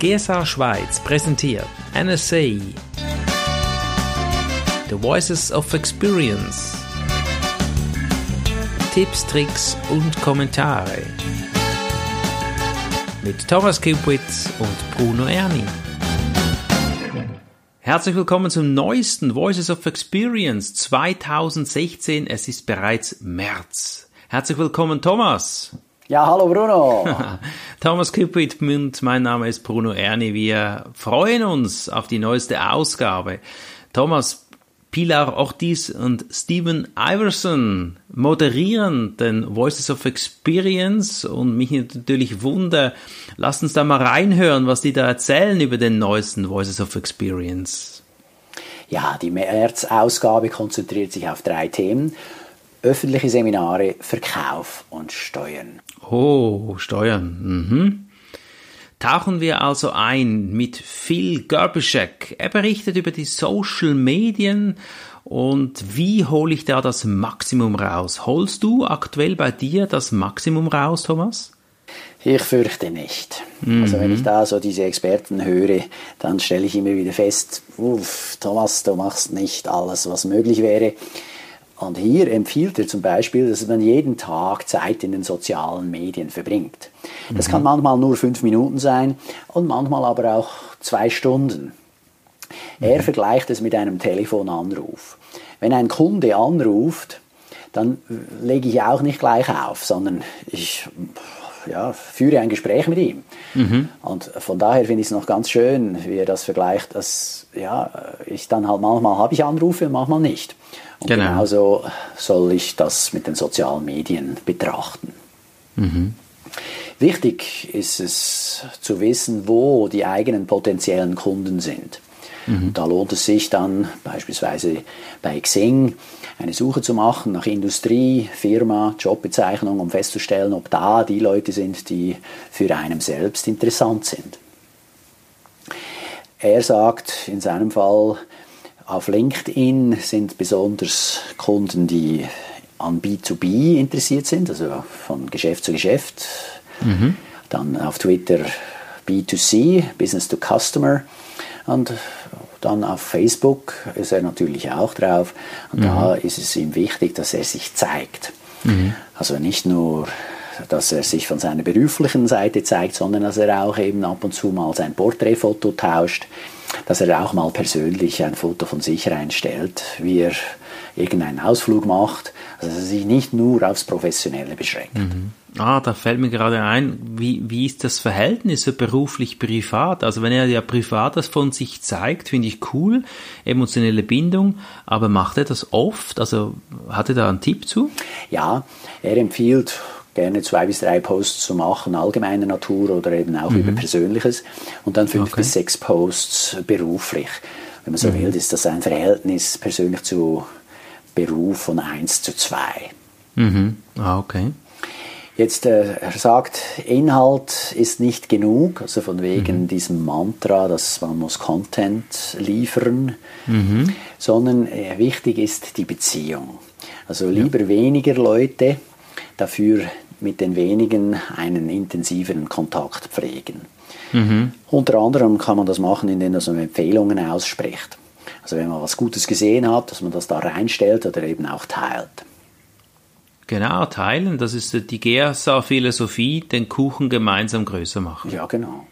GSA Schweiz präsentiert NSA The Voices of Experience Tipps, Tricks und Kommentare mit Thomas Kupitz und Bruno Erni. Herzlich willkommen zum neuesten Voices of Experience 2016. Es ist bereits März. Herzlich willkommen, Thomas. Ja, hallo Bruno. Thomas Cupid und mein Name ist Bruno Erni. Wir freuen uns auf die neueste Ausgabe. Thomas, Pilar Ortiz und Steven Iverson moderieren den Voices of Experience und mich natürlich wunder, lasst uns da mal reinhören, was die da erzählen über den neuesten Voices of Experience. Ja, die März-Ausgabe konzentriert sich auf drei Themen öffentliche Seminare, Verkauf und Steuern. Oh, Steuern. Mhm. Tauchen wir also ein mit Phil Gerbischek. Er berichtet über die Social Medien und wie hole ich da das Maximum raus? Holst du aktuell bei dir das Maximum raus, Thomas? Ich fürchte nicht. Mhm. Also wenn ich da so diese Experten höre, dann stelle ich immer wieder fest, uff, Thomas, du machst nicht alles, was möglich wäre. Und hier empfiehlt er zum Beispiel, dass man jeden Tag Zeit in den sozialen Medien verbringt. Das mhm. kann manchmal nur fünf Minuten sein und manchmal aber auch zwei Stunden. Er mhm. vergleicht es mit einem Telefonanruf. Wenn ein Kunde anruft, dann lege ich auch nicht gleich auf, sondern ich ja, führe ein Gespräch mit ihm. Mhm. Und von daher finde ich es noch ganz schön, wie er das vergleicht, dass ja, ich dann halt manchmal habe ich Anrufe, manchmal nicht. Und genau. genauso soll ich das mit den sozialen Medien betrachten. Mhm. Wichtig ist es zu wissen, wo die eigenen potenziellen Kunden sind. Mhm. Da lohnt es sich dann beispielsweise bei Xing eine Suche zu machen nach Industrie, Firma, Jobbezeichnung, um festzustellen, ob da die Leute sind, die für einen selbst interessant sind. Er sagt in seinem Fall, auf LinkedIn sind besonders Kunden, die an B2B interessiert sind, also von Geschäft zu Geschäft. Mhm. Dann auf Twitter B2C, Business to Customer. Und dann auf Facebook ist er natürlich auch drauf. Und mhm. da ist es ihm wichtig, dass er sich zeigt. Mhm. Also nicht nur, dass er sich von seiner beruflichen Seite zeigt, sondern dass er auch eben ab und zu mal sein Porträtfoto tauscht dass er auch mal persönlich ein Foto von sich reinstellt, wie er irgendeinen Ausflug macht, also dass er sich nicht nur aufs Professionelle beschränkt. Mhm. Ah, da fällt mir gerade ein, wie, wie ist das Verhältnis so beruflich-privat? Also wenn er ja privat das von sich zeigt, finde ich cool, emotionelle Bindung, aber macht er das oft? Also hat er da einen Tipp zu? Ja, er empfiehlt gerne zwei bis drei Posts zu machen, allgemeiner Natur oder eben auch mhm. über Persönliches und dann fünf okay. bis sechs Posts beruflich. Wenn man so mhm. will, ist das ein Verhältnis persönlich zu Beruf von 1 zu 2. Mhm. Ah, okay. Jetzt, äh, er sagt, Inhalt ist nicht genug, also von wegen mhm. diesem Mantra, dass man muss Content liefern, mhm. sondern äh, wichtig ist die Beziehung. Also lieber ja. weniger Leute, dafür mit den wenigen einen intensiveren Kontakt pflegen. Mhm. Unter anderem kann man das machen, indem man Empfehlungen ausspricht. Also wenn man was Gutes gesehen hat, dass man das da reinstellt oder eben auch teilt. Genau, teilen, das ist die GSA-Philosophie, den Kuchen gemeinsam größer machen. Ja, genau.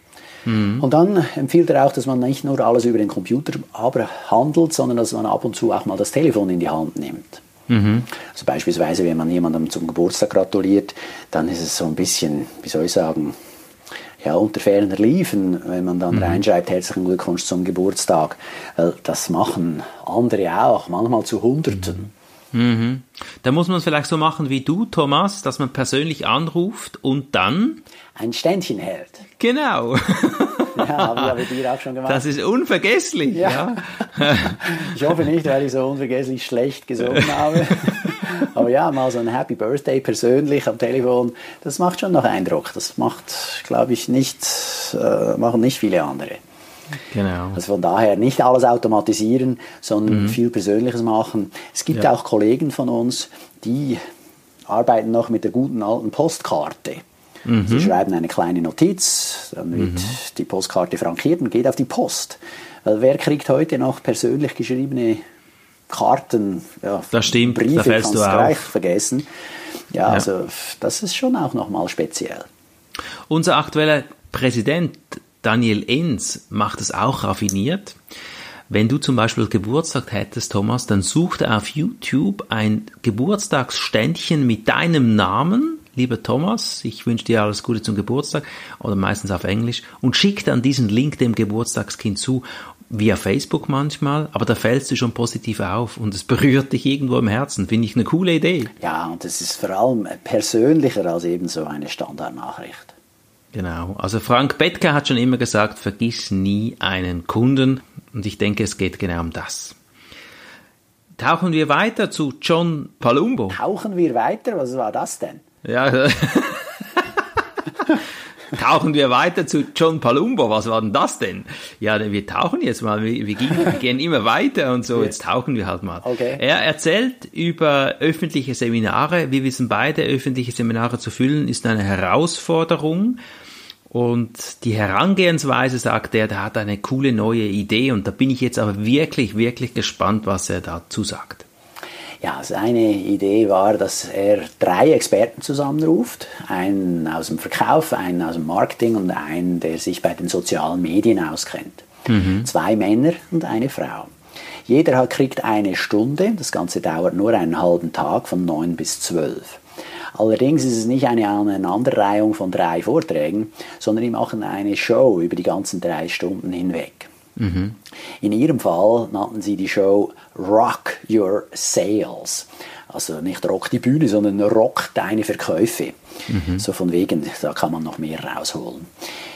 Mhm. Und dann empfiehlt er auch, dass man nicht nur alles über den Computer handelt, sondern dass man ab und zu auch mal das Telefon in die Hand nimmt. Mhm. Also beispielsweise, wenn man jemandem zum Geburtstag gratuliert, dann ist es so ein bisschen, wie soll ich sagen, ja, unter ferner Liefen, wenn man dann mhm. reinschreibt, herzlichen Glückwunsch zum Geburtstag. Das machen andere auch, manchmal zu Hunderten. Mhm. Da muss man es vielleicht so machen wie du, Thomas, dass man persönlich anruft und dann ein Ständchen hält. Genau. Ja, habe ich dir auch schon gemacht. Das ist unvergesslich. Ja. ja. ich hoffe nicht, weil ich so unvergesslich schlecht gesungen habe. Aber ja, mal so ein Happy Birthday persönlich am Telefon, das macht schon noch Eindruck. Das macht, glaube ich, nicht, äh, machen nicht viele andere. Genau. Also von daher nicht alles automatisieren, sondern mhm. viel Persönliches machen. Es gibt ja. auch Kollegen von uns, die arbeiten noch mit der guten alten Postkarte. Mhm. Sie schreiben eine kleine Notiz, dann wird mhm. die Postkarte frankiert und geht auf die Post. Wer kriegt heute noch persönlich geschriebene Karten, ja, das stimmt, Briefe, da fällst du gleich vergessen. Ja, ja, also das ist schon auch nochmal speziell. Unser aktueller Präsident Daniel Enz macht es auch raffiniert. Wenn du zum Beispiel Geburtstag hättest, Thomas, dann such dir auf YouTube ein Geburtstagsständchen mit deinem Namen, lieber Thomas, ich wünsche dir alles Gute zum Geburtstag, oder meistens auf Englisch, und schick dann diesen Link dem Geburtstagskind zu via Facebook manchmal, aber da fällst du schon positiv auf und es berührt dich irgendwo im Herzen. Finde ich eine coole Idee. Ja, und das ist vor allem persönlicher als eben so eine Standardnachricht. Genau. Also Frank Bettke hat schon immer gesagt, vergiss nie einen Kunden. Und ich denke, es geht genau um das. Tauchen wir weiter zu John Palumbo. Tauchen wir weiter? Was war das denn? Ja, tauchen wir weiter zu John Palumbo. Was war denn das denn? Ja, wir tauchen jetzt mal. Wir, wir, gehen, wir gehen, immer weiter und so. Jetzt tauchen wir halt mal. Okay. Er erzählt über öffentliche Seminare. Wir wissen beide, öffentliche Seminare zu füllen ist eine Herausforderung. Und die Herangehensweise, sagt er, der hat eine coole neue Idee. Und da bin ich jetzt aber wirklich, wirklich gespannt, was er dazu sagt. Ja, seine Idee war, dass er drei Experten zusammenruft. Einen aus dem Verkauf, einen aus dem Marketing und einen, der sich bei den sozialen Medien auskennt. Mhm. Zwei Männer und eine Frau. Jeder kriegt eine Stunde. Das Ganze dauert nur einen halben Tag von neun bis zwölf. Allerdings ist es nicht eine Aneinanderreihung von drei Vorträgen, sondern die machen eine Show über die ganzen drei Stunden hinweg. Mhm. In ihrem Fall nannten sie die Show Rock Your Sales. Also nicht Rock die Bühne, sondern Rock deine Verkäufe. Mhm. So von wegen, da kann man noch mehr rausholen.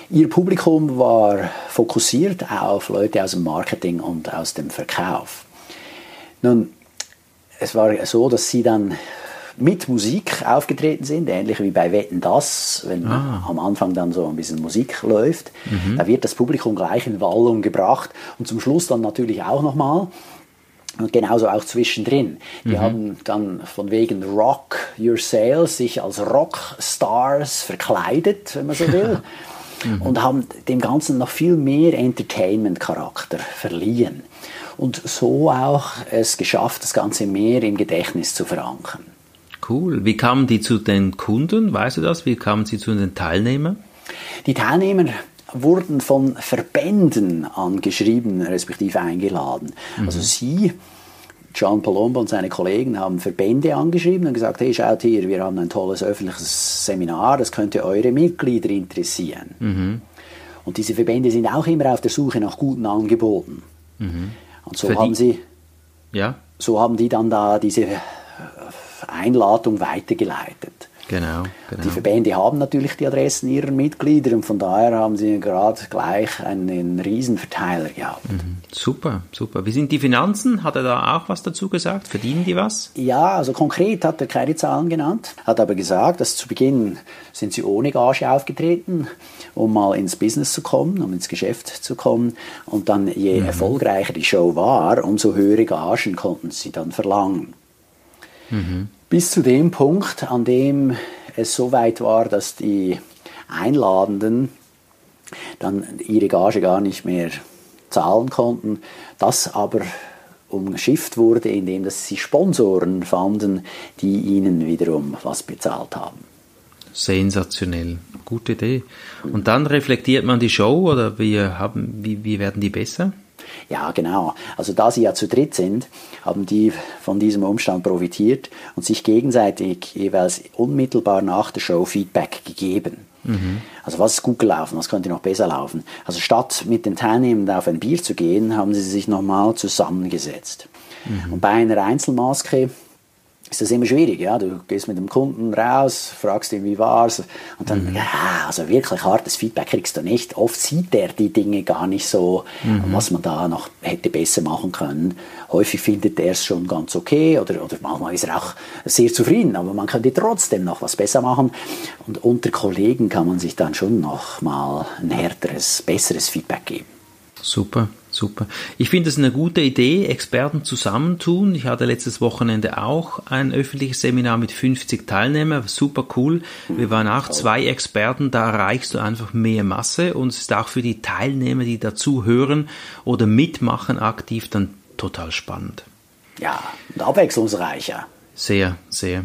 Ihr Publikum war fokussiert auf Leute aus dem Marketing und aus dem Verkauf. Nun, es war so, dass sie dann mit Musik aufgetreten sind, ähnlich wie bei Wetten das, wenn ah. am Anfang dann so ein bisschen Musik läuft. Mhm. Da wird das Publikum gleich in Wallung gebracht und zum Schluss dann natürlich auch nochmal. Und genauso auch zwischendrin. Die mhm. haben dann von wegen Rock Your Sales sich als Rockstars verkleidet, wenn man so will. mhm. Und haben dem Ganzen noch viel mehr Entertainment-Charakter verliehen. Und so auch es geschafft, das Ganze mehr im Gedächtnis zu verankern. Cool. Wie kamen die zu den Kunden? Weißt du das? Wie kamen sie zu den Teilnehmern? Die Teilnehmer wurden von Verbänden angeschrieben, respektive eingeladen. Mhm. Also sie, John Palombo und seine Kollegen haben Verbände angeschrieben und gesagt, hey, schaut hier, wir haben ein tolles öffentliches Seminar, das könnte eure Mitglieder interessieren. Mhm. Und diese Verbände sind auch immer auf der Suche nach guten Angeboten. Mhm. Und so haben sie, ja? so haben die dann da diese Einladung weitergeleitet. Genau, genau. Die Verbände haben natürlich die Adressen ihrer Mitglieder und von daher haben sie gerade gleich einen Riesenverteiler gehabt. Mhm. Super, super. Wie sind die Finanzen? Hat er da auch was dazu gesagt? Verdienen die was? Ja, also konkret hat er keine Zahlen genannt, hat aber gesagt, dass zu Beginn sind sie ohne Gage aufgetreten, um mal ins Business zu kommen, um ins Geschäft zu kommen. Und dann, je mhm. erfolgreicher die Show war, umso höhere Gagen konnten sie dann verlangen. Mhm. Bis zu dem Punkt, an dem es so weit war, dass die Einladenden dann ihre Gage gar nicht mehr zahlen konnten, das aber umschifft wurde, indem dass sie Sponsoren fanden, die ihnen wiederum was bezahlt haben. Sensationell, gute Idee. Und dann reflektiert man die Show oder wie, haben, wie, wie werden die besser? Ja, genau. Also da sie ja zu dritt sind, haben die von diesem Umstand profitiert und sich gegenseitig jeweils unmittelbar nach der Show Feedback gegeben. Mhm. Also was ist gut gelaufen, was könnte noch besser laufen. Also statt mit den Teilnehmern auf ein Bier zu gehen, haben sie sich nochmal zusammengesetzt. Mhm. Und bei einer Einzelmaske ist das immer schwierig. Ja? Du gehst mit dem Kunden raus, fragst ihn, wie war's, und dann, mhm. ja, also wirklich hartes Feedback kriegst du nicht. Oft sieht er die Dinge gar nicht so, mhm. was man da noch hätte besser machen können. Häufig findet er es schon ganz okay oder, oder manchmal ist er auch sehr zufrieden, aber man könnte trotzdem noch was besser machen. Und unter Kollegen kann man sich dann schon noch mal ein härteres, besseres Feedback geben. Super. Super. Ich finde es eine gute Idee, Experten zusammentun. Ich hatte letztes Wochenende auch ein öffentliches Seminar mit 50 Teilnehmern. Super cool. Wir waren auch zwei Experten. Da erreichst du einfach mehr Masse und es ist auch für die Teilnehmer, die dazu hören oder mitmachen aktiv, dann total spannend. Ja, und abwechslungsreicher. Sehr, sehr.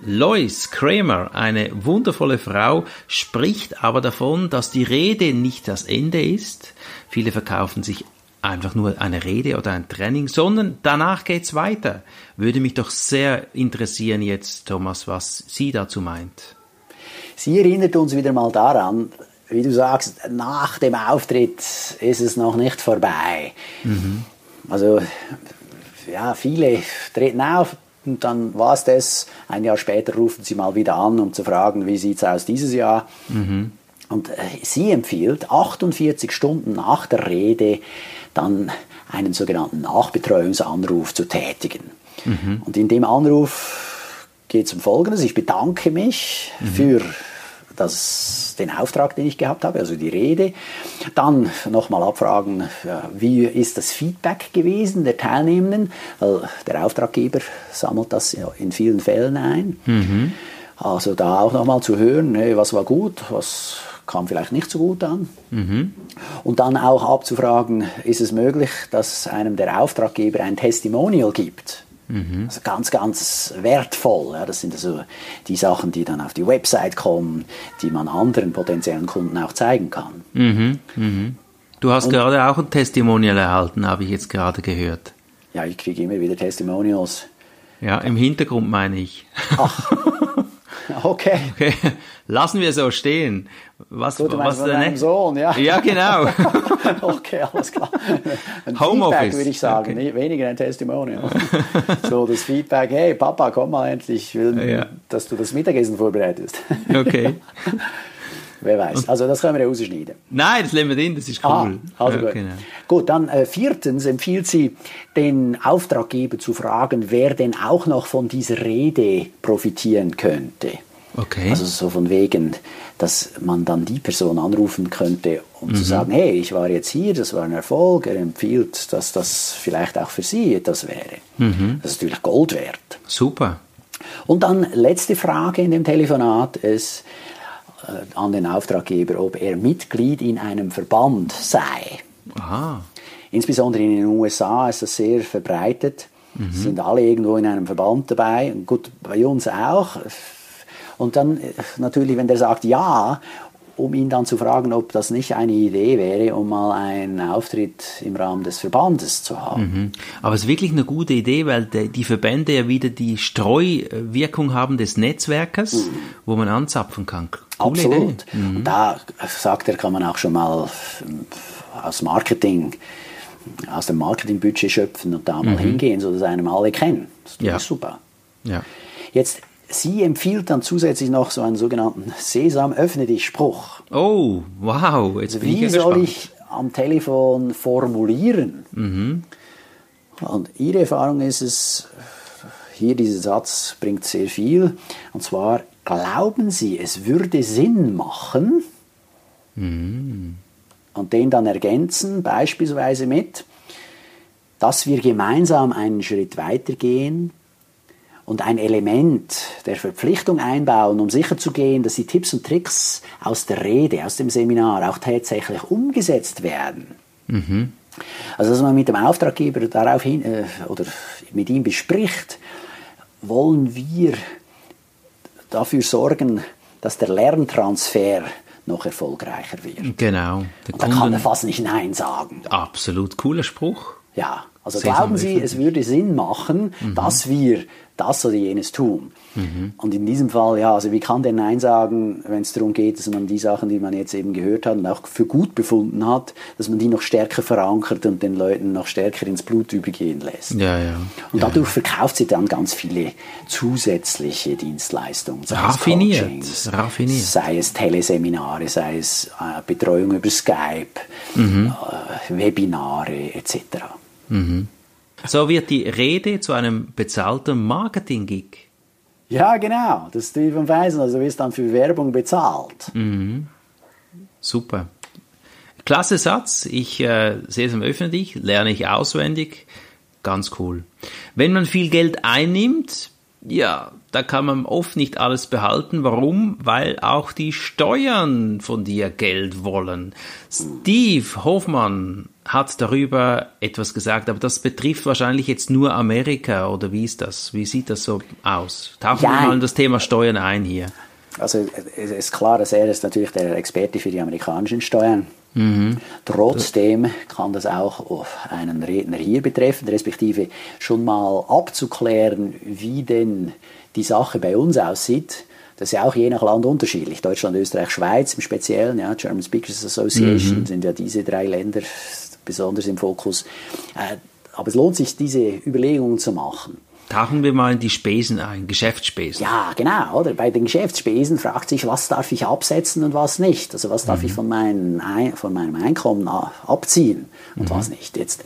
Lois Kramer, eine wundervolle Frau, spricht aber davon, dass die Rede nicht das Ende ist. Viele verkaufen sich einfach nur eine Rede oder ein Training, sondern danach geht's weiter. Würde mich doch sehr interessieren jetzt, Thomas, was sie dazu meint. Sie erinnert uns wieder mal daran, wie du sagst, nach dem Auftritt ist es noch nicht vorbei. Mhm. Also, ja, viele treten auf, und dann war es das. Ein Jahr später rufen sie mal wieder an, um zu fragen, wie sieht es aus dieses Jahr. Mhm. Und äh, sie empfiehlt, 48 Stunden nach der Rede dann einen sogenannten Nachbetreuungsanruf zu tätigen. Mhm. Und in dem Anruf geht es um Folgendes. Ich bedanke mich mhm. für das, den Auftrag, den ich gehabt habe, also die Rede. Dann nochmal abfragen, wie ist das Feedback gewesen der Teilnehmenden, weil der Auftraggeber sammelt das in vielen Fällen ein. Mhm. Also da auch nochmal zu hören, was war gut, was kam vielleicht nicht so gut an. Mhm. Und dann auch abzufragen, ist es möglich, dass einem der Auftraggeber ein Testimonial gibt? Mhm. Also ganz, ganz wertvoll. Ja. Das sind also die Sachen, die dann auf die Website kommen, die man anderen potenziellen Kunden auch zeigen kann. Mhm. Mhm. Du hast Und, gerade auch ein Testimonial erhalten, habe ich jetzt gerade gehört. Ja, ich kriege immer wieder Testimonials. Ja, im Hintergrund meine ich. Ach. Okay. okay. Lassen wir so stehen. Was, Gut, du was von deinem Sohn, ja. Ja, genau. okay, alles klar. Ein Homeoffice. Feedback würde ich sagen, okay. weniger ein Testimonial. so das Feedback, hey Papa, komm mal endlich, ich will, ja. dass du das Mittagessen vorbereitest. okay. Wer weiß. Also das können wir ja rausschneiden. Nein, das lassen wir drin, das ist cool. Ah, also ja, gut. Genau. gut, dann äh, viertens empfiehlt sie, den Auftraggeber zu fragen, wer denn auch noch von dieser Rede profitieren könnte. Okay. Also so von wegen, dass man dann die Person anrufen könnte, um mhm. zu sagen, hey, ich war jetzt hier, das war ein Erfolg, er empfiehlt, dass das vielleicht auch für Sie etwas wäre. Mhm. Das ist natürlich Gold wert. Super. Und dann letzte Frage in dem Telefonat ist an den Auftraggeber, ob er Mitglied in einem Verband sei. Aha. Insbesondere in den USA ist das sehr verbreitet. Mhm. Sind alle irgendwo in einem Verband dabei. Gut, bei uns auch und dann äh, natürlich, wenn der sagt ja, um ihn dann zu fragen, ob das nicht eine Idee wäre, um mal einen Auftritt im Rahmen des Verbandes zu haben. Mhm. Aber es ist wirklich eine gute Idee, weil die Verbände ja wieder die Streuwirkung haben des Netzwerkes, mhm. wo man anzapfen kann. Coole Absolut. Mhm. Und da sagt er, kann man auch schon mal aus Marketing aus dem Marketingbudget schöpfen und da mal mhm. hingehen, sodass einem alle kennen. Das ist ja. super. Ja. Jetzt Sie empfiehlt dann zusätzlich noch so einen sogenannten Sesam, öffne dich Spruch. Oh, wow. Jetzt also wie ich soll ich am Telefon formulieren? Mhm. Und Ihre Erfahrung ist es, hier dieser Satz bringt sehr viel. Und zwar, glauben Sie, es würde Sinn machen? Mhm. Und den dann ergänzen, beispielsweise mit, dass wir gemeinsam einen Schritt weitergehen, und ein Element der Verpflichtung einbauen, um sicherzugehen, dass die Tipps und Tricks aus der Rede, aus dem Seminar auch tatsächlich umgesetzt werden. Mhm. Also dass man mit dem Auftraggeber daraufhin äh, oder mit ihm bespricht, wollen wir dafür sorgen, dass der Lerntransfer noch erfolgreicher wird. Genau. Und da kann er fast nicht Nein sagen. Absolut cooler Spruch. Ja, also glauben Sie, es würde Sinn machen, mhm. dass wir das oder jenes tun. Mhm. Und in diesem Fall, ja, also wie kann der Nein sagen, wenn es darum geht, dass man die Sachen, die man jetzt eben gehört hat und auch für gut befunden hat, dass man die noch stärker verankert und den Leuten noch stärker ins Blut übergehen lässt. Ja, ja. Und dadurch ja. verkauft sie dann ganz viele zusätzliche Dienstleistungen. Sei raffiniert, es raffiniert. Sei es Teleseminare, sei es äh, Betreuung über Skype, mhm. äh, Webinare etc. Mhm. So wird die Rede zu einem bezahlten Marketing-Gig. Ja, genau. Das ist wie vom Weisen. Also du wirst dann für Werbung bezahlt. Mhm. Super. klasse Satz. Ich äh, sehe es im Öffentlich, lerne ich auswendig. Ganz cool. Wenn man viel Geld einnimmt, ja, da kann man oft nicht alles behalten. Warum? Weil auch die Steuern von dir Geld wollen. Steve Hoffmann hat darüber etwas gesagt, aber das betrifft wahrscheinlich jetzt nur Amerika oder wie ist das? Wie sieht das so aus? Tauchen ja, wir mal in das Thema Steuern ein hier. Also es ist klar, dass er ist natürlich der Experte für die amerikanischen Steuern. Mhm. Trotzdem kann das auch einen Redner hier betreffen, respektive schon mal abzuklären, wie denn die Sache bei uns aussieht. Das ist ja auch je nach Land unterschiedlich. Deutschland, Österreich, Schweiz im Speziellen, ja, German Speakers Association mhm. sind ja diese drei Länder besonders im Fokus. Äh, aber es lohnt sich, diese Überlegungen zu machen. Tauchen wir mal in die Spesen ein, Geschäftsspesen. Ja, genau, oder? Bei den Geschäftsspesen fragt sich, was darf ich absetzen und was nicht. Also was darf mhm. ich von, meinen, von meinem Einkommen abziehen und mhm. was nicht. Jetzt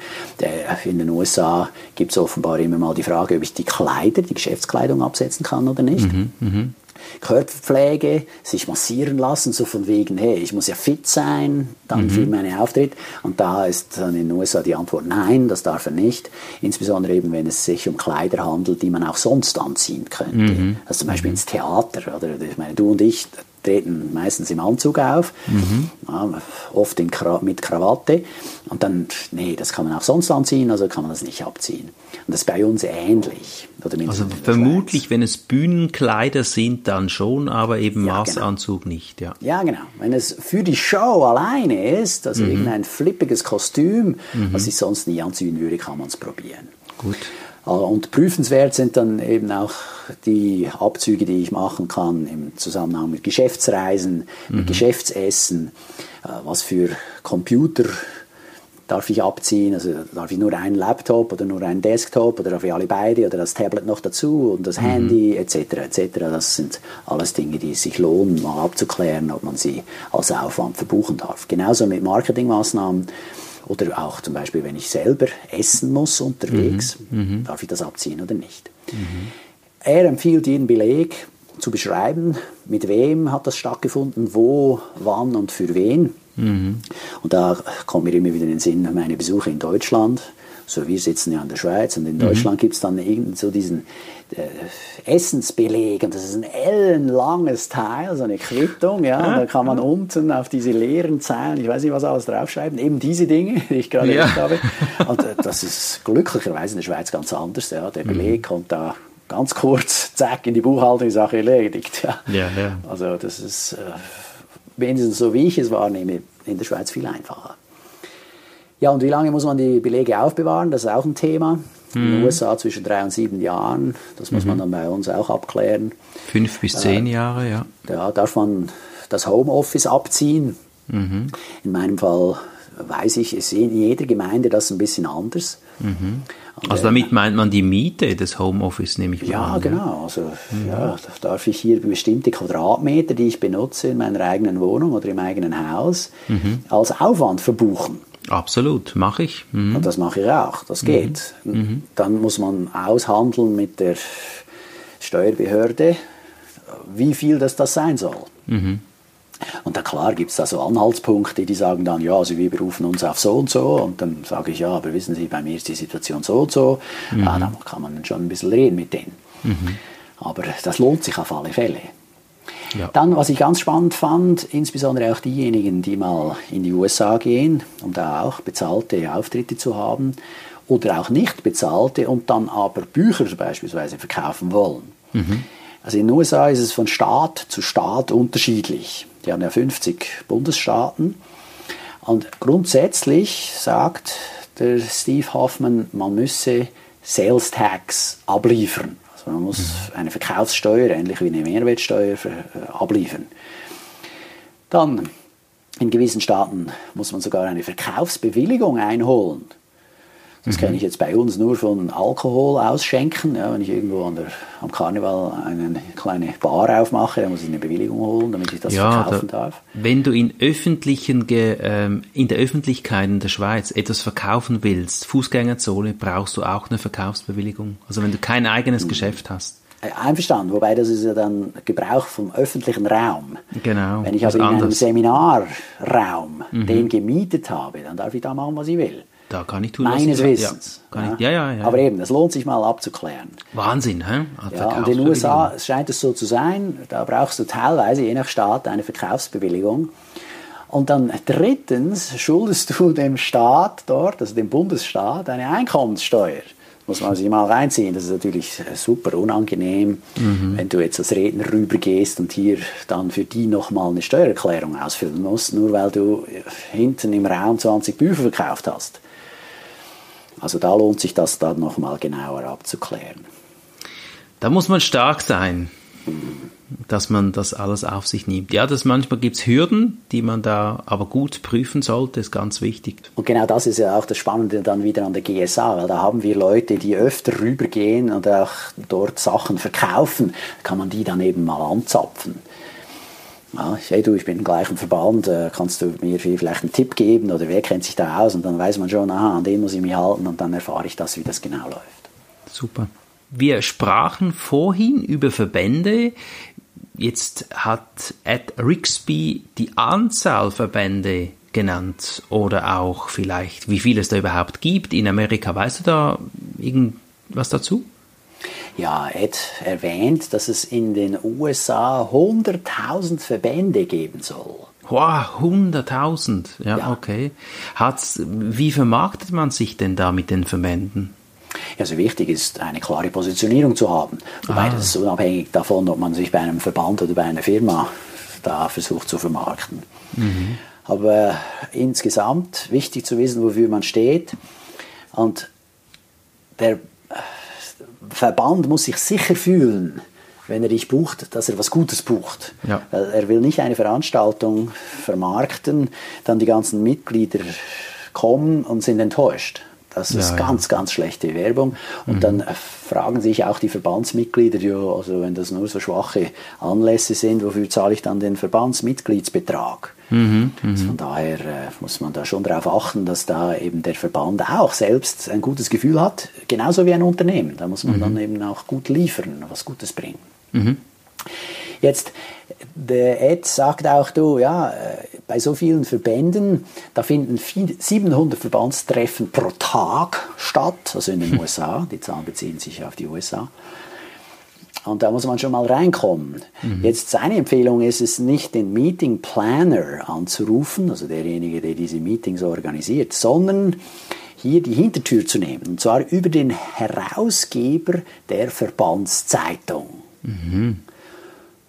in den USA gibt es offenbar immer mal die Frage, ob ich die Kleider, die Geschäftskleidung absetzen kann oder nicht. Mhm. mhm. Körperpflege, sich massieren lassen, so von wegen, hey, ich muss ja fit sein, dann mhm. für meinen Auftritt. Und da ist dann in den USA die Antwort, nein, das darf er nicht. Insbesondere eben, wenn es sich um Kleider handelt, die man auch sonst anziehen könnte. Mhm. Also zum Beispiel mhm. ins Theater, oder ich meine, du und ich treten meistens im Anzug auf, mhm. ja, oft Kra mit Krawatte. Und dann, nee, das kann man auch sonst anziehen, also kann man das nicht abziehen. Und das ist bei uns ähnlich. also vermutlich, wenn es Bühnenkleider sind, dann schon, aber eben ja, Maßanzug genau. nicht. Ja. ja, genau. Wenn es für die Show alleine ist, also mhm. irgendein flippiges Kostüm, mhm. was ich sonst nie anziehen würde, kann man es probieren. Gut. Äh, und prüfenswert sind dann eben auch die Abzüge, die ich machen kann im Zusammenhang mit Geschäftsreisen, mhm. mit Geschäftsessen, äh, was für Computer darf ich abziehen, also darf ich nur einen Laptop oder nur einen Desktop oder darf ich alle beide oder das Tablet noch dazu und das mhm. Handy etc. etc. Das sind alles Dinge, die sich lohnen, mal abzuklären, ob man sie als Aufwand verbuchen darf. Genauso mit Marketingmaßnahmen oder auch zum Beispiel, wenn ich selber essen muss unterwegs, mhm. mhm. darf ich das abziehen oder nicht. Mhm. Er empfiehlt jeden Beleg zu beschreiben, mit wem hat das stattgefunden, wo, wann und für wen. Mhm. Und da kommt mir immer wieder in den Sinn meine Besuche in Deutschland. So, wir sitzen ja in der Schweiz und in mhm. Deutschland gibt es dann irgend so diesen äh, Essensbeleg und das ist ein ellenlanges Teil, so eine Quittung, ja, und da kann man unten auf diese leeren Zeilen, ich weiß nicht, was alles draufschreiben, eben diese Dinge, die ich gerade ja. habe. Und äh, das ist glücklicherweise in der Schweiz ganz anders, ja, der Beleg mhm. kommt da ganz kurz, zack, in die Buchhaltung, die Sache erledigt. Ja. Ja, ja. Also das ist, äh, wenigstens so wie ich es wahrnehme, in der Schweiz viel einfacher. Ja, und wie lange muss man die Belege aufbewahren? Das ist auch ein Thema. In den mhm. USA zwischen drei und sieben Jahren. Das muss mhm. man dann bei uns auch abklären. Fünf bis zehn äh, Jahre, ja. Da darf man das Homeoffice abziehen. Mhm. In meinem Fall weiß ich, ist in jeder Gemeinde das ein bisschen anders. Mhm. Also damit meint man die Miete des Homeoffice, nehme ich mal Ja, an, genau. Also mhm. ja, darf ich hier bestimmte Quadratmeter, die ich benutze in meiner eigenen Wohnung oder im eigenen Haus, mhm. als Aufwand verbuchen. Absolut, mache ich. Mhm. Und das mache ich auch, das geht. Mhm. mhm. Dann muss man aushandeln mit der Steuerbehörde, wie viel das, das sein soll. Mhm. Und da klar gibt es da so Anhaltspunkte, die sagen dann, ja, also wir berufen uns auf so und so. Und dann sage ich, ja, aber wissen Sie, bei mir ist die Situation so und so. Mhm. Ja, dann kann man schon ein bisschen reden mit denen. Mhm. Aber das lohnt sich auf alle Fälle. Ja. Dann, was ich ganz spannend fand, insbesondere auch diejenigen, die mal in die USA gehen, um da auch bezahlte Auftritte zu haben, oder auch nicht bezahlte und dann aber Bücher beispielsweise verkaufen wollen. Mhm. Also in den USA ist es von Staat zu Staat unterschiedlich. Die haben ja 50 Bundesstaaten. Und grundsätzlich sagt der Steve Hoffman, man müsse Sales Tax abliefern. Man muss eine Verkaufssteuer, ähnlich wie eine Mehrwertsteuer, äh, abliefern. Dann, in gewissen Staaten muss man sogar eine Verkaufsbewilligung einholen. Das mhm. kenne ich jetzt bei uns nur von Alkohol ausschenken. Ja, wenn ich irgendwo an der, am Karneval eine kleine Bar aufmache, dann muss ich eine Bewilligung holen, damit ich das ja, verkaufen da, darf. Wenn du in, öffentlichen, ähm, in der Öffentlichkeit in der Schweiz etwas verkaufen willst, Fußgängerzone, brauchst du auch eine Verkaufsbewilligung. Also wenn du kein eigenes mhm. Geschäft hast. Einverstanden, wobei das ist ja dann Gebrauch vom öffentlichen Raum. Genau. Wenn ich also in einem Seminarraum mhm. den gemietet habe, dann darf ich da machen, was ich will. Da kann ich tun, Meines Wissens. Ja, ja. Ich, ja, ja, Aber eben, es lohnt sich mal abzuklären. Wahnsinn, hä? Und in den USA scheint es so zu sein, da brauchst du teilweise, je nach Staat, eine Verkaufsbewilligung. Und dann drittens schuldest du dem Staat dort, also dem Bundesstaat, eine Einkommenssteuer muss man sich mal reinziehen. Das ist natürlich super unangenehm, mhm. wenn du jetzt als Redner rübergehst und hier dann für die nochmal eine Steuererklärung ausfüllen musst, nur weil du hinten im Raum 20 Bücher verkauft hast. Also da lohnt sich das dann nochmal genauer abzuklären. Da muss man stark sein. Dass man das alles auf sich nimmt. Ja, das manchmal gibt es Hürden, die man da aber gut prüfen sollte, ist ganz wichtig. Und genau das ist ja auch das Spannende dann wieder an der GSA, weil da haben wir Leute, die öfter rübergehen und auch dort Sachen verkaufen, kann man die dann eben mal anzapfen. Ja, hey du, ich bin im gleichen Verband, äh, kannst du mir vielleicht einen Tipp geben oder wer kennt sich da aus und dann weiß man schon, aha, an den muss ich mich halten und dann erfahre ich das, wie das genau läuft. Super. Wir sprachen vorhin über Verbände. Jetzt hat Ed Rixby die Anzahl Verbände genannt oder auch vielleicht, wie viel es da überhaupt gibt in Amerika. Weißt du da irgendwas dazu? Ja, Ed erwähnt, dass es in den USA 100.000 Verbände geben soll. Wow, 100.000. Ja, ja, okay. Hat's, wie vermarktet man sich denn da mit den Verbänden? Also wichtig ist, eine klare Positionierung zu haben. Wobei ah. das ist unabhängig davon, ob man sich bei einem Verband oder bei einer Firma da versucht zu vermarkten. Mhm. Aber insgesamt wichtig zu wissen, wofür man steht. Und der Verband muss sich sicher fühlen, wenn er dich bucht, dass er was Gutes bucht. Ja. Weil er will nicht eine Veranstaltung vermarkten, dann die ganzen Mitglieder kommen und sind enttäuscht. Das ist ja, ganz, ja. ganz schlechte Werbung. Und mhm. dann äh, fragen sich auch die Verbandsmitglieder, ja, also wenn das nur so schwache Anlässe sind, wofür zahle ich dann den Verbandsmitgliedsbetrag? Mhm, also von daher äh, muss man da schon darauf achten, dass da eben der Verband auch selbst ein gutes Gefühl hat, genauso wie ein Unternehmen. Da muss man mhm. dann eben auch gut liefern, was Gutes bringen. Mhm. Jetzt, der Ed sagt auch, du, ja, äh, bei so vielen Verbänden, da finden 700 Verbandstreffen pro Tag statt, also in den USA, die Zahlen beziehen sich auf die USA. Und da muss man schon mal reinkommen. Mhm. Jetzt seine Empfehlung ist es nicht, den Meeting Planner anzurufen, also derjenige, der diese Meetings organisiert, sondern hier die Hintertür zu nehmen. Und zwar über den Herausgeber der Verbandszeitung. Mhm.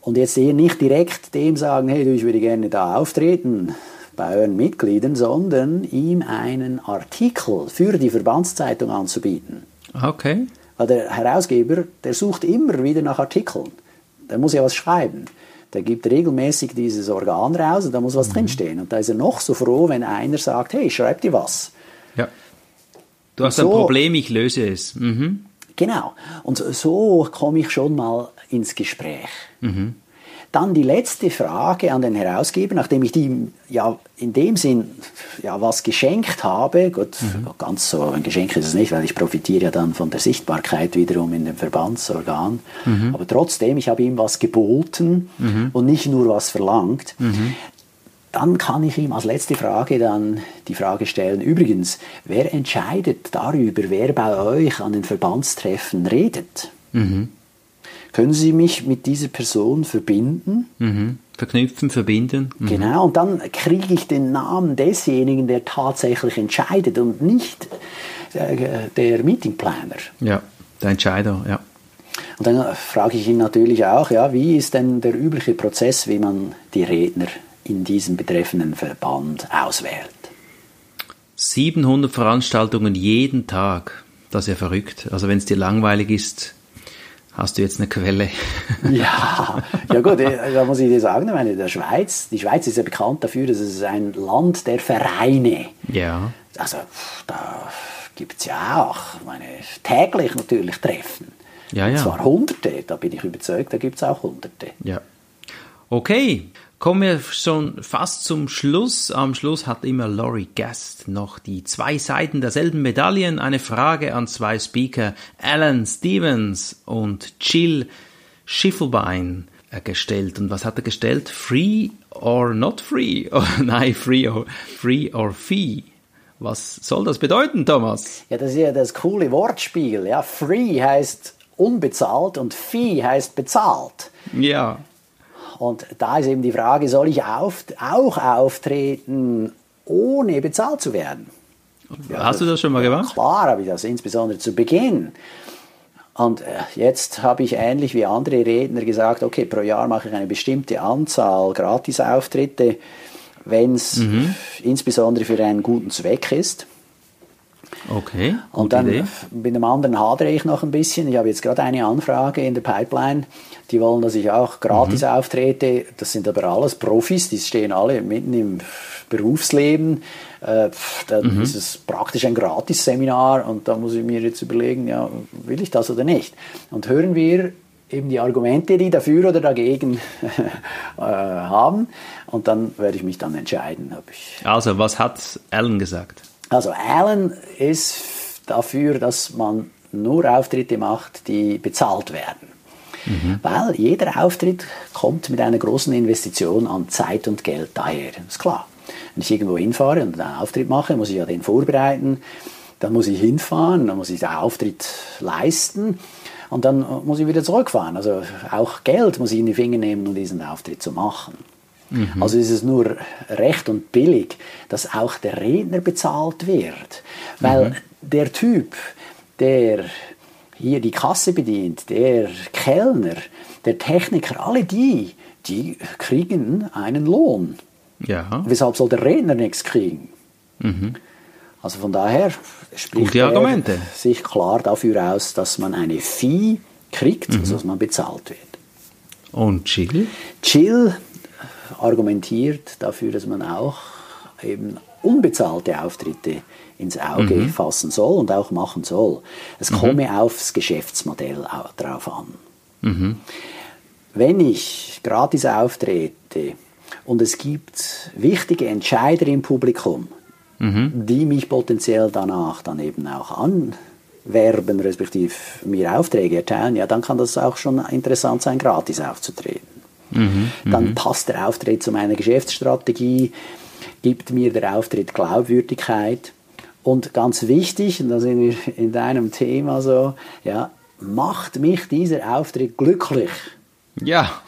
Und jetzt eher nicht direkt dem sagen, hey, du, ich würde gerne da auftreten bei euren Mitgliedern, sondern ihm einen Artikel für die Verbandszeitung anzubieten. Okay. Weil der Herausgeber, der sucht immer wieder nach Artikeln. Der muss ja was schreiben. Der gibt regelmäßig dieses Organ raus und da muss was mhm. drinstehen. Und da ist er noch so froh, wenn einer sagt, hey, schreib dir was. Ja. Du hast so, ein Problem, ich löse es. Mhm. Genau. Und so komme ich schon mal ins Gespräch. Mhm. Dann die letzte Frage an den Herausgeber, nachdem ich ihm ja in dem Sinn ja was geschenkt habe. Gut, mhm. ganz so ein Geschenk ist es nicht, weil ich profitiere ja dann von der Sichtbarkeit wiederum in dem Verbandsorgan. Mhm. Aber trotzdem, ich habe ihm was geboten mhm. und nicht nur was verlangt. Mhm. Dann kann ich ihm als letzte Frage dann die Frage stellen, übrigens, wer entscheidet darüber, wer bei euch an den Verbandstreffen redet? Können Sie mich mit dieser Person verbinden? Mhm. Verknüpfen, verbinden. Mhm. Genau, und dann kriege ich den Namen desjenigen, der tatsächlich entscheidet und nicht äh, der Meetingplaner. Ja, der Entscheider, ja. Und dann frage ich ihn natürlich auch, ja, wie ist denn der übliche Prozess, wie man die Redner in diesem betreffenden Verband auswählt? 700 Veranstaltungen jeden Tag. Das ist ja verrückt. Also wenn es dir langweilig ist, Hast du jetzt eine Quelle? ja, ja gut, äh, da muss ich dir sagen, ich meine, der Schweiz, die Schweiz ist ja bekannt dafür, dass es ein Land der Vereine. Ja. Also da gibt es ja auch, meine, täglich natürlich Treffen. Ja, ja. Und zwar Hunderte, da bin ich überzeugt, da gibt es auch Hunderte. Ja. Okay, Kommen wir schon fast zum Schluss. Am Schluss hat immer Laurie Guest noch die zwei Seiten derselben Medaillen. Eine Frage an zwei Speaker, Alan Stevens und Jill Schiffelbein äh, gestellt. Und was hat er gestellt? Free or not free? Oh, nein, free or, free or fee. Was soll das bedeuten, Thomas? Ja, das ist ja das coole Wortspiel. Ja, free heißt unbezahlt und fee heißt bezahlt. Ja. Und da ist eben die Frage, soll ich auf, auch auftreten, ohne bezahlt zu werden? Ja, Hast du das schon mal gemacht? Klar habe ich das, insbesondere zu Beginn. Und äh, jetzt habe ich ähnlich wie andere Redner gesagt, okay, pro Jahr mache ich eine bestimmte Anzahl Gratisauftritte, wenn es mhm. insbesondere für einen guten Zweck ist. Okay. Und dann Idee. mit dem anderen hadere ich noch ein bisschen. Ich habe jetzt gerade eine Anfrage in der Pipeline. Die wollen, dass ich auch gratis mhm. auftrete. Das sind aber alles Profis, die stehen alle mitten im Berufsleben. Äh, dann mhm. ist es praktisch ein Gratis-Seminar und da muss ich mir jetzt überlegen, ja, will ich das oder nicht? Und hören wir eben die Argumente, die dafür oder dagegen äh, haben und dann werde ich mich dann entscheiden. Ob ich also, was hat Alan gesagt? Also Alan ist dafür, dass man nur Auftritte macht, die bezahlt werden. Mhm. Weil jeder Auftritt kommt mit einer großen Investition an Zeit und Geld daher. Ist klar. Wenn ich irgendwo hinfahre und einen Auftritt mache, muss ich ja den vorbereiten. Dann muss ich hinfahren, dann muss ich den Auftritt leisten und dann muss ich wieder zurückfahren. Also auch Geld muss ich in die Finger nehmen, um diesen Auftritt zu machen. Mhm. Also ist es nur recht und billig, dass auch der Redner bezahlt wird. Weil mhm. der Typ, der hier die Kasse bedient, der Kellner, der Techniker, alle die, die kriegen einen Lohn. Ja. Weshalb soll der Redner nichts kriegen? Mhm. Also von daher spricht er sich klar dafür aus, dass man eine Fee kriegt, mhm. also dass man bezahlt wird. Und Chill? Chill argumentiert dafür, dass man auch eben unbezahlte Auftritte ins Auge mhm. fassen soll und auch machen soll. Es mhm. komme aufs Geschäftsmodell drauf an. Mhm. Wenn ich gratis auftrete und es gibt wichtige Entscheider im Publikum, mhm. die mich potenziell danach dann eben auch anwerben, respektive mir Aufträge erteilen, ja, dann kann das auch schon interessant sein, gratis aufzutreten. Mhm, dann mhm. passt der Auftritt zu meiner Geschäftsstrategie, gibt mir der Auftritt Glaubwürdigkeit und ganz wichtig, und da sind wir in deinem Thema so, ja, macht mich dieser Auftritt glücklich. Ja.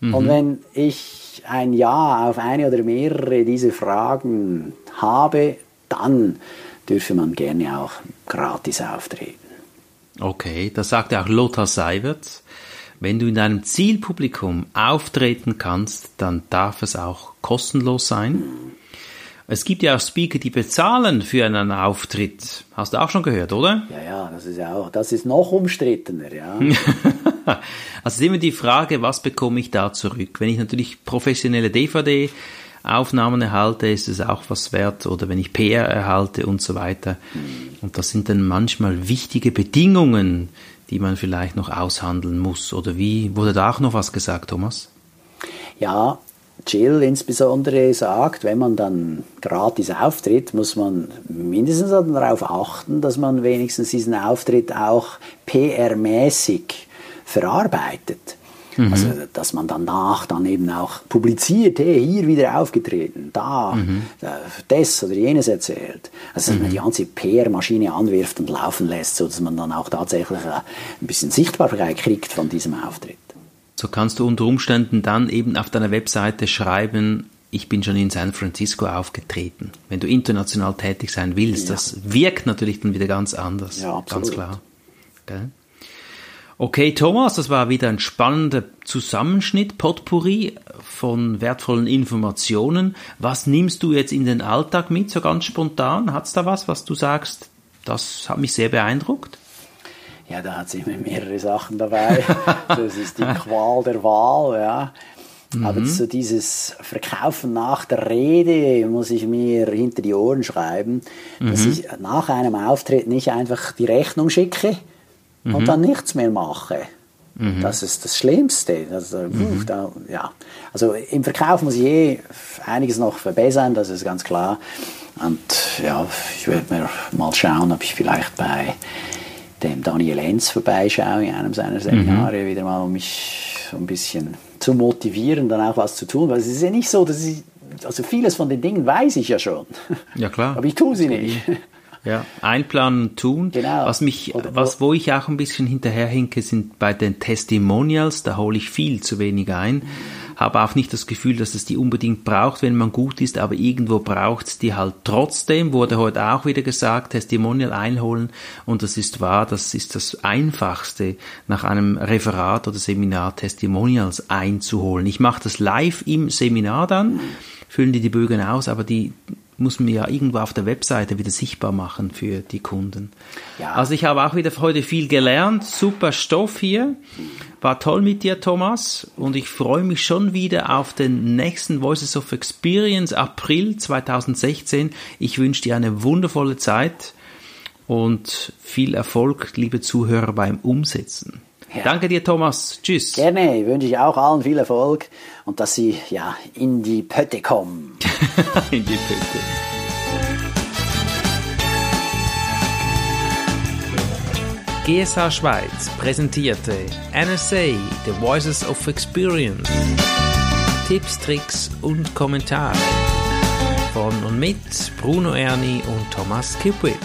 mhm. Und wenn ich ein Ja auf eine oder mehrere dieser Fragen habe, dann dürfe man gerne auch gratis auftreten. Okay, das sagt auch Lothar Seiwert. Wenn du in deinem Zielpublikum auftreten kannst, dann darf es auch kostenlos sein. Es gibt ja auch Speaker, die bezahlen für einen Auftritt. Hast du auch schon gehört, oder? Ja, ja, das ist ja auch, das ist noch umstrittener, ja. also es ist immer die Frage, was bekomme ich da zurück? Wenn ich natürlich professionelle DVD Aufnahmen erhalte, ist es auch was wert oder wenn ich PR erhalte und so weiter. Mhm. Und das sind dann manchmal wichtige Bedingungen, die man vielleicht noch aushandeln muss? Oder wie wurde da auch noch was gesagt, Thomas? Ja, Jill insbesondere sagt, wenn man dann gratis auftritt, muss man mindestens darauf achten, dass man wenigstens diesen Auftritt auch PR-mäßig verarbeitet. Mhm. Also, dass man danach dann eben auch publiziert, hey, hier wieder aufgetreten, da, mhm. Äh, das oder jenes erzählt. Also, dass mhm. man die ganze PR-Maschine anwirft und laufen lässt, sodass man dann auch tatsächlich äh, ein bisschen Sichtbarkeit kriegt von diesem Auftritt. So kannst du unter Umständen dann eben auf deiner Webseite schreiben, ich bin schon in San Francisco aufgetreten. Wenn du international tätig sein willst, ja. das wirkt natürlich dann wieder ganz anders. Ja, absolut. Ganz klar. Okay. Okay, Thomas, das war wieder ein spannender Zusammenschnitt, Potpourri von wertvollen Informationen. Was nimmst du jetzt in den Alltag mit, so ganz spontan? Hat's da was, was du sagst, das hat mich sehr beeindruckt? Ja, da hat es immer mehrere Sachen dabei. Das ist die Qual der Wahl, ja. Mhm. Aber so dieses Verkaufen nach der Rede muss ich mir hinter die Ohren schreiben, dass mhm. ich nach einem Auftritt nicht einfach die Rechnung schicke, mhm. und dann nichts mehr mache. Mhm. Das ist das Schlimmste. Also, mhm. da, ja. also im Verkauf muss ich eh einiges noch verbessern, das ist ganz klar. Und ja, ich werde mir mal schauen, ob ich vielleicht bei dem Daniel Enz vorbeischaue in einem seiner Seminare mhm. wieder mal, um mich so ein bisschen zu motivieren, dann auch was zu tun. Weil es ist ja nicht so, dass ich, also vieles von den Dingen weiß ich ja schon. Ja, klar. Aber ich tue sie nicht. Ja, einplanen, tun. Genau. Was mich, Oder, was, wo ich auch ein bisschen hinterherhinke, sind bei den Testimonials, da hole ich viel zu wenig ein. Habe auch nicht das Gefühl, dass es die unbedingt braucht, wenn man gut ist, aber irgendwo braucht es die halt trotzdem, wurde heute auch wieder gesagt, Testimonial einholen. Und das ist wahr, das ist das Einfachste, nach einem Referat oder Seminar Testimonials einzuholen. Ich mache das live im Seminar dann, füllen die die Bögen aus, aber die muss man ja irgendwo auf der Webseite wieder sichtbar machen für die Kunden. Ja. Also ich habe auch wieder heute viel gelernt. Super Stoff hier. War toll mit dir, Thomas. Und ich freue mich schon wieder auf den nächsten Voices of Experience April 2016. Ich wünsche dir eine wundervolle Zeit und viel Erfolg, liebe Zuhörer, beim Umsetzen. Ja. Danke dir, Thomas. Tschüss. Gerne, wünsche ich auch allen viel Erfolg und dass sie ja in die Pötte kommen. in die Pötte. GSH Schweiz präsentierte NSA The Voices of Experience. Tipps, Tricks und Kommentare von und mit Bruno Erni und Thomas Kipwit.